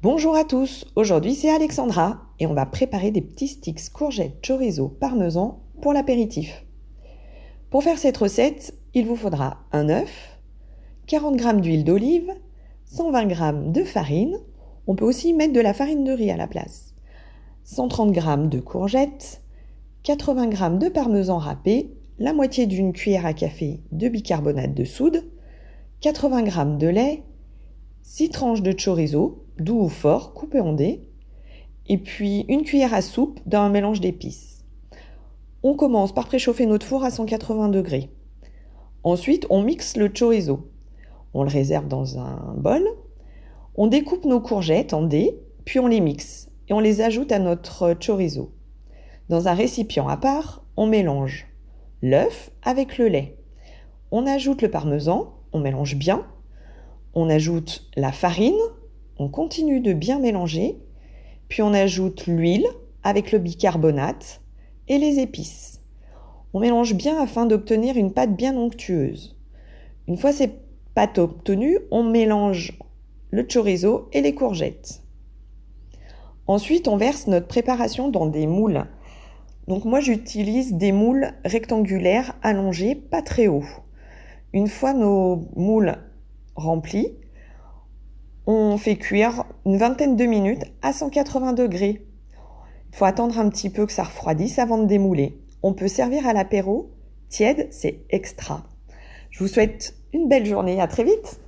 Bonjour à tous, aujourd'hui c'est Alexandra et on va préparer des petits sticks courgettes chorizo parmesan pour l'apéritif. Pour faire cette recette, il vous faudra un œuf, 40 g d'huile d'olive, 120 g de farine, on peut aussi mettre de la farine de riz à la place, 130 g de courgettes, 80 g de parmesan râpé, la moitié d'une cuillère à café de bicarbonate de soude, 80 g de lait, 6 tranches de chorizo, doux ou fort, coupé en dés, et puis une cuillère à soupe d'un mélange d'épices. On commence par préchauffer notre four à 180 degrés. Ensuite, on mixe le chorizo. On le réserve dans un bol. On découpe nos courgettes en dés, puis on les mixe et on les ajoute à notre chorizo. Dans un récipient à part, on mélange l'œuf avec le lait. On ajoute le parmesan, on mélange bien. On ajoute la farine, on continue de bien mélanger, puis on ajoute l'huile avec le bicarbonate et les épices. On mélange bien afin d'obtenir une pâte bien onctueuse. Une fois ces pâtes obtenues, on mélange le chorizo et les courgettes. Ensuite, on verse notre préparation dans des moules. Donc moi, j'utilise des moules rectangulaires allongés, pas très hauts. Une fois nos moules remplis, on fait cuire une vingtaine de minutes à 180 degrés. Il faut attendre un petit peu que ça refroidisse avant de démouler. On peut servir à l'apéro. Tiède, c'est extra. Je vous souhaite une belle journée. À très vite.